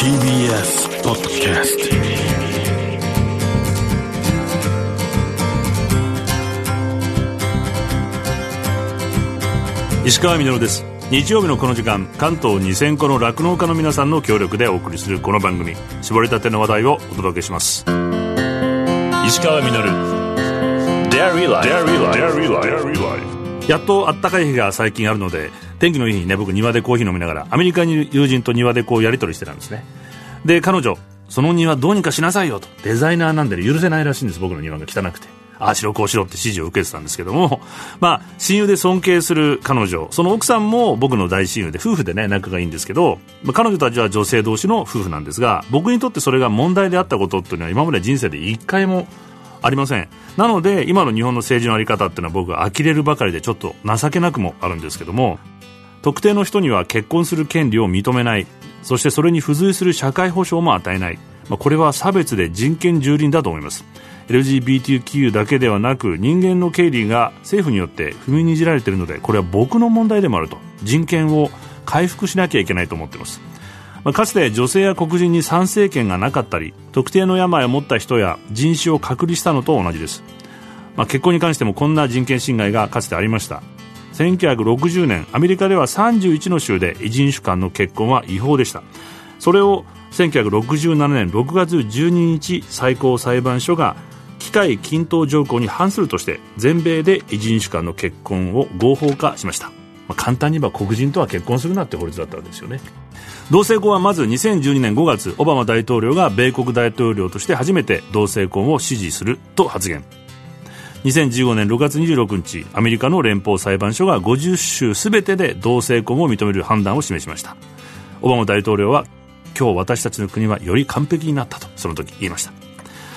TBS ポッドキャスト石川みのるです。日曜日のこの時間関東2000個の酪農家の皆さんの協力でお送りするこの番組。絞りたての話題をお届けします。石川みのる。やっとあったかい日が最近あるので天気のいい日にね僕庭でコーヒー飲みながらアメリカに友人と庭でこうやり取りしてたんですね。で彼女その庭どうにかしなさいよと。デザイナーなんで許せないらしいんです僕の庭が汚くて。ああしろこうしろって指示を受けてたんですけども、まあ、親友で尊敬する彼女、その奥さんも僕の大親友で、夫婦でね、仲がいいんですけど、まあ、彼女たちは女性同士の夫婦なんですが、僕にとってそれが問題であったことっていうのは今まで人生で一回もありません。なので、今の日本の政治のあり方っていうのは僕は呆れるばかりでちょっと情けなくもあるんですけども、特定の人には結婚する権利を認めない。そしてそれに付随する社会保障も与えない、まあ、これは差別で人権蹂躙だと思います。LGBTQ だけではなく人間の権利が政府によって踏みにじられているのでこれは僕の問題でもあると。人権を回復しなきゃいけないと思っています。まあ、かつて女性や黒人に参政権がなかったり特定の病を持った人や人種を隔離したのと同じです、まあ、結婚に関してもこんな人権侵害がかつてありました。1960年アメリカでは31の州で異人種間の結婚は違法でした。それを1967年6月12日最高裁判所が機械均等条項に反するとして全米で異人種間の結婚を合法化しました、まあ、簡単に言えば黒人とは結婚するなって法律だったわけですよね。同性婚はまず2012年5月オバマ大統領が米国大統領として初めて同性婚を支持すると発言。2015年6月26日アメリカの連邦裁判所が50州すべてで同性婚を認める判断を示しました。オバマ大統領は今日私たちの国はより完璧になったとその時言いました。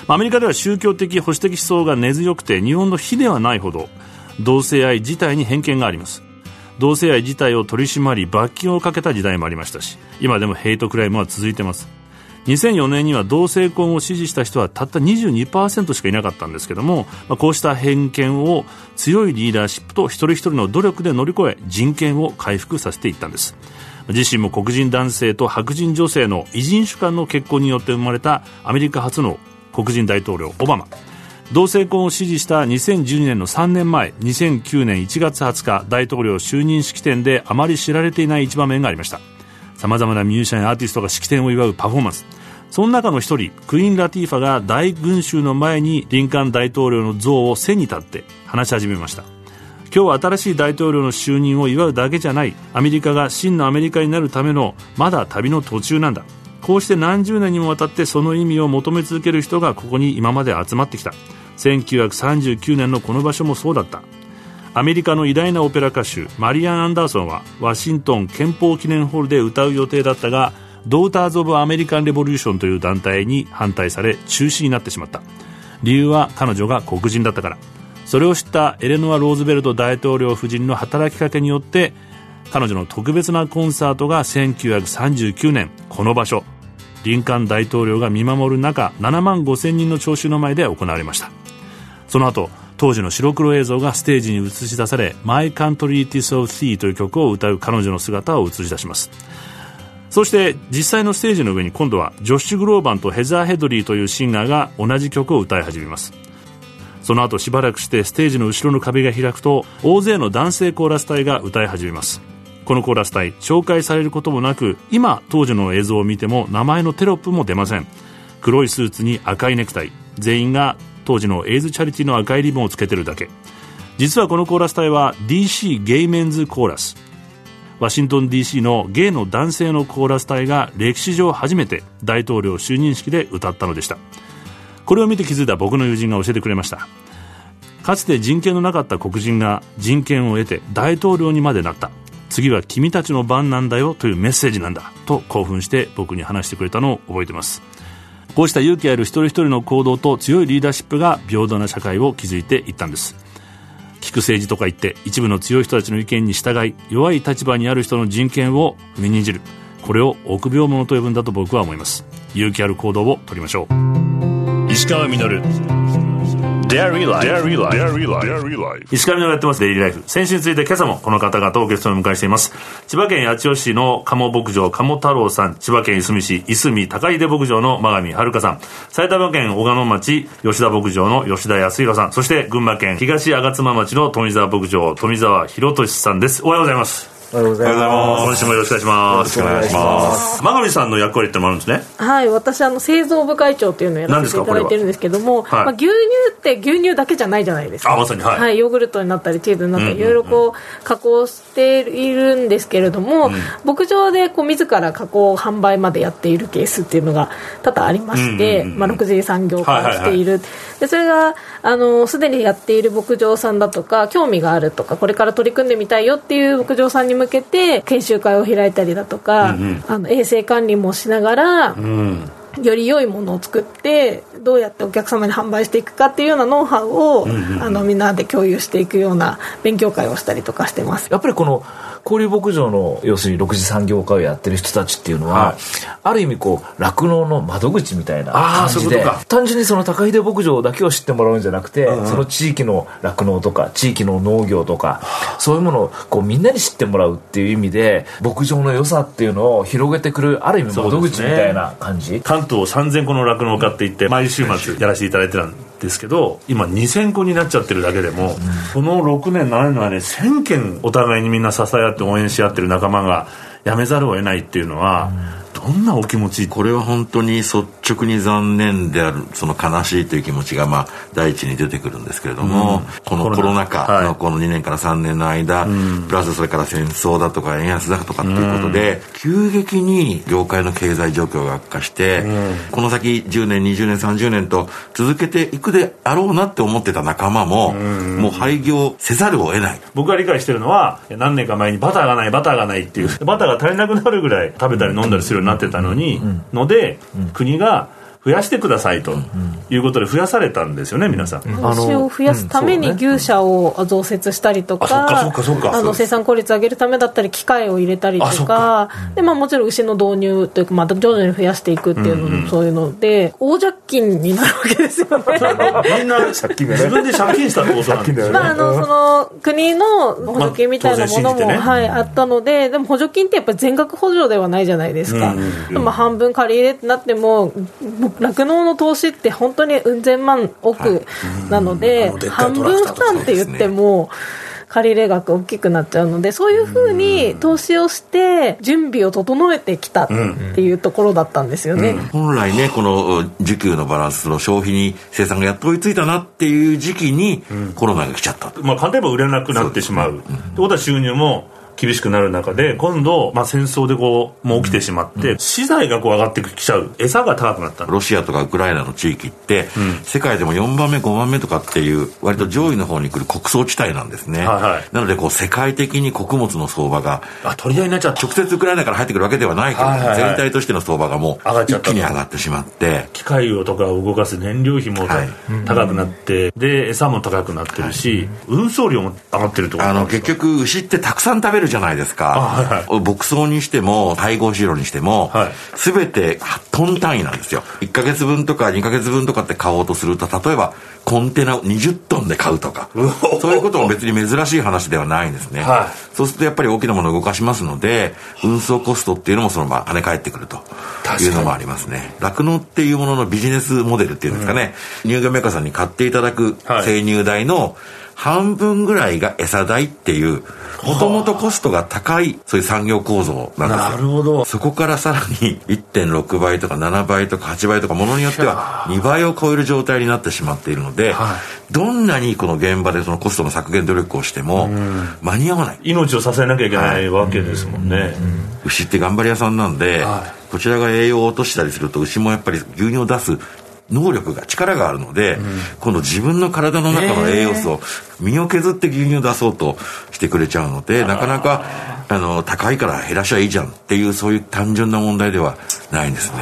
アメリカでは宗教的保守的思想が根強くて日本の比ではないほど同性愛自体に偏見があります。同性愛自体を取り締まり罰金をかけた時代もありましたし今でもヘイトクライムは続いています。2004年には同性婚を支持した人はたった22%しかいなかったんですけども、まあ、こうした偏見を強いリーダーシップと一人一人の努力で乗り越え人権を回復させていったんです。自身も黒人男性と白人女性の異人種間の結婚によって生まれたアメリカ初の黒人大統領オバマ。同性婚を支持した2012年の3年前2009年1月20日大統領就任式典であまり知られていない一場面がありました。さまざまなミュージシャンやアーティストが式典を祝うパフォーマンス。その中の一人クイーン・ラティーファが大群衆の前にリンカーン大統領の像を背に立って話し始めました。今日は新しい大統領の就任を祝うだけじゃないアメリカが真のアメリカになるためのまだ旅の途中なんだ。こうして何十年にもわたってその意味を求め続ける人がここに今まで集まってきた。1939年のこの場所もそうだった。アメリカの偉大なオペラ歌手マリアン・アンダーソンはワシントン憲法記念ホールで歌う予定だったがドーターズ・オブ・アメリカン・レボリューションという団体に反対され中止になってしまった。理由は彼女が黒人だったから。それを知ったエレノア・ローズベルト大統領夫人の働きかけによって彼女の特別なコンサートが1939年この場所。リンカン大統領が見守る中7万5千人の聴衆の前で行われました。その後当時の白黒映像がステージに映し出され「My Country It Is of Thee」という曲を歌う彼女の姿を映し出します。そして実際のステージの上に今度はジョッシュ・グローバンとヘザー・ヘドリーというシンガーが同じ曲を歌い始めます。その後しばらくしてステージの後ろの壁が開くと大勢の男性コーラス隊が歌い始めます。このコーラス隊紹介されることもなく今当時の映像を見ても名前のテロップも出ません。黒いスーツに赤いネクタイ。全員が当時のエイズチャリティの赤いリボンをつけてるだけ。実はこのコーラス隊は DC ゲイメンズコーラスワシントン DC のゲイの男性のコーラス隊が歴史上初めて大統領就任式で歌ったのでした。これを見て気づいた僕の友人が教えてくれました。かつて人権のなかった黒人が人権を得て大統領にまでなった。次は君たちの番なんだよというメッセージなんだと興奮して僕に話してくれたのを覚えてます。こうした勇気ある一人一人の行動と強いリーダーシップが平等な社会を築いていったんです。聞く政治とか言って一部の強い人たちの意見に従い弱い立場にある人の人権を踏みにじる。これを臆病者と呼ぶんだと僕は思います。勇気ある行動をとりましょう。石川稔。石上のやってますデイリーライフ先週について今朝もこの方々をゲストにお迎えしています。千葉県八千代市の鴨牧場鴨太郎さん。千葉県いすみ市いすみ高出牧場の真上遥さん。埼玉県小鹿野町吉田牧場の吉田康弘さん。そして群馬県東吾妻町の富澤牧場富澤弘俊さんです。おはようございますおはようございます。今週もよろしくお願いします。よろしくお願いします。真上さんの役割ってのもあるんですね。はい、私あの製造部会長っていうのをやらせていただいてるんですけども、はは？いまあ、牛乳って牛乳だけじゃないじゃないですか。あまさに。はい。ヨーグルトになったりチーズになったり、いろいろこう加工しているんですけれども、牧場でこう自ら加工販売までやっているケースっていうのが多々ありまして、まあ、6次産業化をしている、でそれがあのすでにやっている牧場さんだとか興味があるとかこれから取り組んでみたいよっていう牧場さんに向けて研修会を開いたりだとか、あの衛生管理もしながら、より良いものを作ってどうやってお客様に販売していくかっていうようなノウハウを、あのみんなで共有していくような勉強会をしたりとかしてます。やっぱりこの交流牧場の要するに6次産業化をやってる人たちっていうのは、はい。ある意味こう酪農の窓口みたいな感じでそういうことか。単純にその高秀牧場だけを知ってもらうんじゃなくて、その地域の酪農とか地域の農業とかそういうものをこうみんなに知ってもらうっていう意味で牧場の良さっていうのを広げてくるある意味窓口みたいな感じ、関東3000個の酪農家って言って毎週末やらせていただいてたんですけど今2000個になっちゃってるだけでも、この6年7年の間に1000件お互いにみんな支え合って応援し合ってる仲間が辞めざるを得ないっていうのは、どんなお気持ちこれは本当に率直に残念であるその悲しいという気持ちがまあ第一に出てくるんですけれども、このコロナ。禍はい。のこの2年から3年の間、プラスそれから戦争だとか円安だとかっていうことで、急激に業界の経済状況が悪化して、この先10年20年30年と続けていくであろうなって思ってた仲間も、もう廃業せざるを得ない。僕が理解してるのは何年か前にバターがないバターがないっていうバターが足りなくなるぐらい食べたり飲んだりするようになってたのに、ので、国が増やしてくださいということで増やされたんですよね皆さん、牛を増やすために牛舎を増設したりとか、あの生産効率を上げるためだったり機械を入れたりとかで、まあ、もちろん牛の導入というか、また徐々に増やしていくっていうのもそういうので大借金になるわけですよね。みんな自分で借金したってことなんですよね。まあ、あのその国の補助金みたいなものも、はい、あったのででも補助金ってやっぱり全額補助ではないじゃないですか、でも半分借り入れってなっても酪農の投資って本当にうん千万億なので、うん半分負担って言っても。借り入れ額大きくなっちゃうのでそういうふうに投資をして準備を整えてきたっていうところだったんですよね、本来ねこの需給のバランスの消費に生産がやっと追いついたなっていう時期にコロナが来ちゃったと、まあ、簡単に言えば売れなくなってしまう。ってことは収入も厳しくなる中で、今度、まあ、戦争でこう、もう起きてしまって、資材がこう上がってきちゃう。餌が高くなった。ロシアとかウクライナの地域って、世界でも4番目5番目とかっていう割と上位の方に来る国葬地帯なんですね、はいはい。なのでこう世界的に穀物の相場があ、取り合いになっちゃった。直接ウクライナから入ってくるわけではないけど、はいはいはい。全体としての相場がもう一気に上がってしまって。機械をとかを動かす燃料費もはい。高くなって、で、餌も高くなってるし、運送料も上がってるってことあのなんですか？結局牛ってたくさん食べるじゃないですか、はいはい。牧草にしても配合飼料にしても、はい。全てトン単位なんですよ。1ヶ月分とか2ヶ月分とかって買おうとすると例えばコンテナを20トンで買うとか。そういうことも別に珍しい話ではないんですね、はい。そうするとやっぱり大きなものを動かしますので運送コストっていうのもそのまま跳ね返ってくるというのもありますね。酪農っていうもののビジネスモデルっていうんですかね、乳業メーカーさんに買っていただくはい。生乳代の半分ぐらいが餌代っていうもともとコストが高いそういう産業構造なんですよ。なるほど。そこからさらに1.6倍とか7倍とか8倍とかものによっては2倍を超える状態になってしまっているので、はどんなにこの現場でそのコストの削減努力をしても間に合わない。命を支えなきゃいけないわけですもんね。牛って頑張り屋さんなんで、はこちらが栄養を落としたりすると牛もやっぱり牛乳を出す能力が力があるので、今度自分の体の中の栄養素を身を削って牛乳を出そうとしてくれちゃうのでなかなかあの高いから減らしゃいいじゃんっていうそういう単純な問題ではないんですね。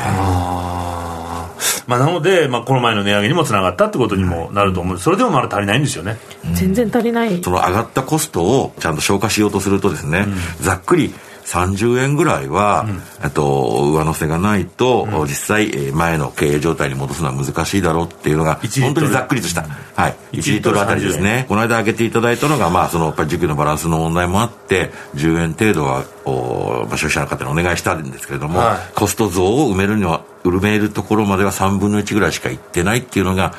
まあ、なので、まあ、この前の値上げにもつながったってことにもなると思う。それでもまだ足りないんですよね。全然足りない。その上がったコストをちゃんと消化しようとするとですね、ざっくり30円ぐらいは、えっと、上乗せがないと、実際、えー前の経営状態に戻すのは難しいだろうっていうのが、1本当にざっくりとした、はい、1リットルあたりですね。この間挙げていただいたのが、まあ、その、やっぱり需給のバランスの問題もあって、10円程度は、おまあ、消費者の方にお願いしたんですけれども、はい。コスト増を埋めるには、埋めるところまでは3分の1ぐらいしかいってないっていうのが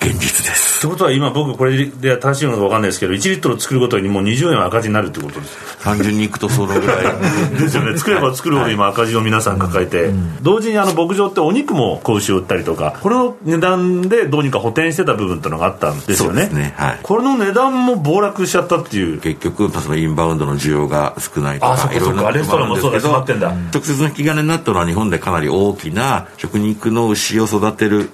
現実です。ってことは今僕これで正しいのか分かんないですけど1リットル作るごとにもう20円は赤字になるってことです単純にいくとそのぐらい。ですよね。作れば作るほど今赤字を皆さん抱えて、同時にあの牧場ってお肉も子牛を売ったりとかこれの値段でどうにか補填してた部分ってのがあったんですよね。ね。はい。これの値段も暴落しちゃったっていう。結局、そのインバウンドの需要が少ないとか、いろんなレストランもそうだあるんですけど閉まってんだ。直接の引き金になったのは日本でかなり大きな食肉の牛を育てる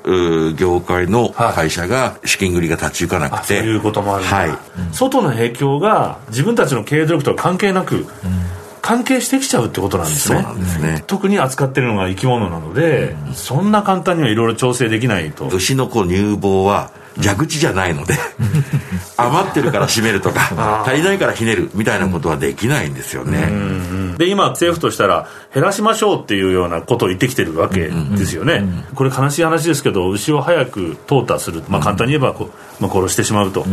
業界の会社が資金繰りが立ち行かなくて、そういうこともあるはい。外の影響が自分たちの経営努力とは関係なく、関係してきちゃうってことなんですね。ね。特に扱ってるのが生き物なので、そんな簡単にはいろいろ調整できないと。牛のこう乳房は蛇口じゃないので、余ってるから締めるとか、足りないからひねるみたいなことはできないんですよね。で今政府としたら減らしましょうっていうようなことを言ってきてるわけですよね、これ悲しい話ですけど牛を早く淘汰する、まあ、簡単に言えばこ、まあ、殺してしまうと、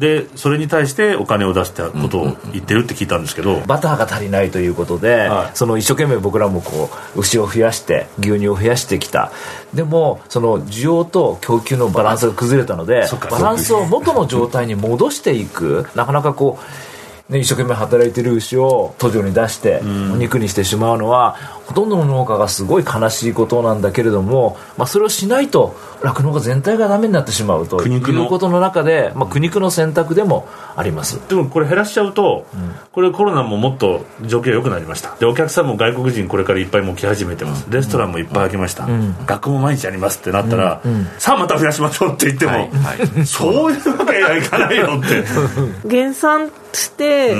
でそれに対してお金を出したことを言ってるって聞いたんですけど、バターが足りないということで、はい。その一生懸命僕らもこう牛を増やして牛乳を増やしてきた。でもその需要と供給のバランスが崩れたのでバランスを元の状態に戻していく。なかなかこう、ね、一生懸命働いてる牛を途上に出してお肉にしてしまうのはほとんどの農家がすごい悲しいことなんだけれども、まあ、それをしないと酪農家全体がダメになってしまうと苦肉の。いうことの中で、まあ、苦肉の選択でもあります。でもこれ減らしちゃうと、これコロナももっと状況が良くなりました。でお客さんも外国人これからいっぱいもう来始めてます、レストランもいっぱい開きました、学校も毎日ありますってなったら、さあまた増やしましょうって言っても、はい。はい。そういうわけにはいかないよって。減 産して、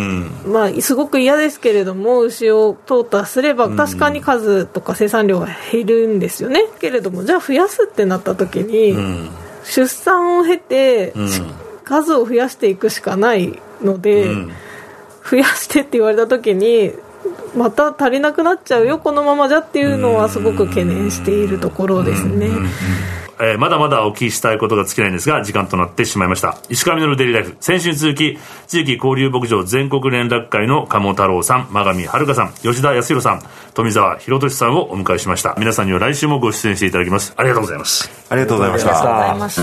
まあ、すごく嫌ですけれども牛を淘汰すれば確かに数とか生産量が減るんですよね。けれどもじゃあ増やすってなった時に、出産を経て、し数を増やしていくしかないので、増やしてって言われた時にまた足りなくなっちゃうよこのままじゃっていうのはすごく懸念しているところですね。えーまだまだお聞きしたいことが尽きないんですが時間となってしまいました。石川稔デイリーライフ。先週に続き地域交流牧場全国連絡会の鴨太郎さん真上遥さん吉田康弘さん富澤弘俊さんをお迎えしました。皆さんには来週もご出演していただきます。ありがとうございます。ありがとうございましありがとうござた。いま。す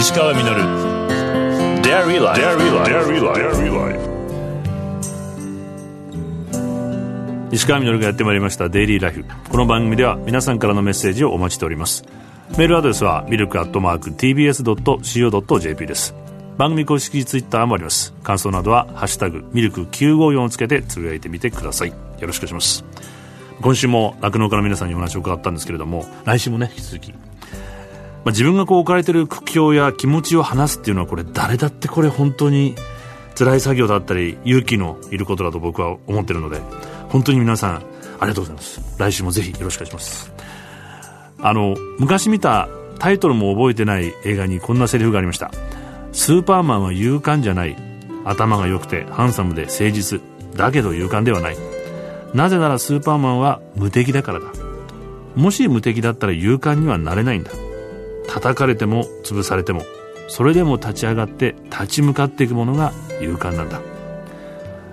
石川稔。Dairy Life Dairy Life 石川稔がやってまいりましたデイリーライフ。この番組では皆さんからのメッセージをお待ちしておりますメールアドレスはミルクアットマーク TBS.CO.JP です。番組公式ツイッターもあります。感想などは「ハッシュタグミルク954」をつけてつぶやいてみてください。よろしくお願いします。今週も酪農家の皆さんにお話を伺ったんですけれども来週もね引き続き。まあ、自分がこう置かれている苦境や気持ちを話すっていうのはこれ誰だってこれ本当に辛い作業だったり勇気のいることだと僕は思ってるので本当に皆さんありがとうございます。来週もぜひよろしくお願いします。あの昔見たタイトルも覚えてない映画にこんなセリフがありました。スーパーマンは勇敢じゃない。頭が良くてハンサムで誠実。だけど勇敢ではない。なぜならスーパーマンは無敵だからだ。もし無敵だったら勇敢にはなれないんだ。叩かれても潰されてもそれでも立ち上がって立ち向かっていくものが勇敢なんだ。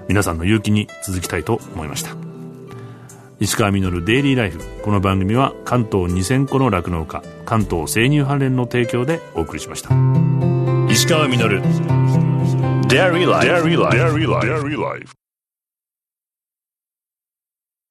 皆さんの勇気に続きたいと思いました。石川稔デイリーライフ。この番組は関東2000個の酪農家関東生乳関連の提供でお送りしました。石川稔。Dairy Life Dairy Life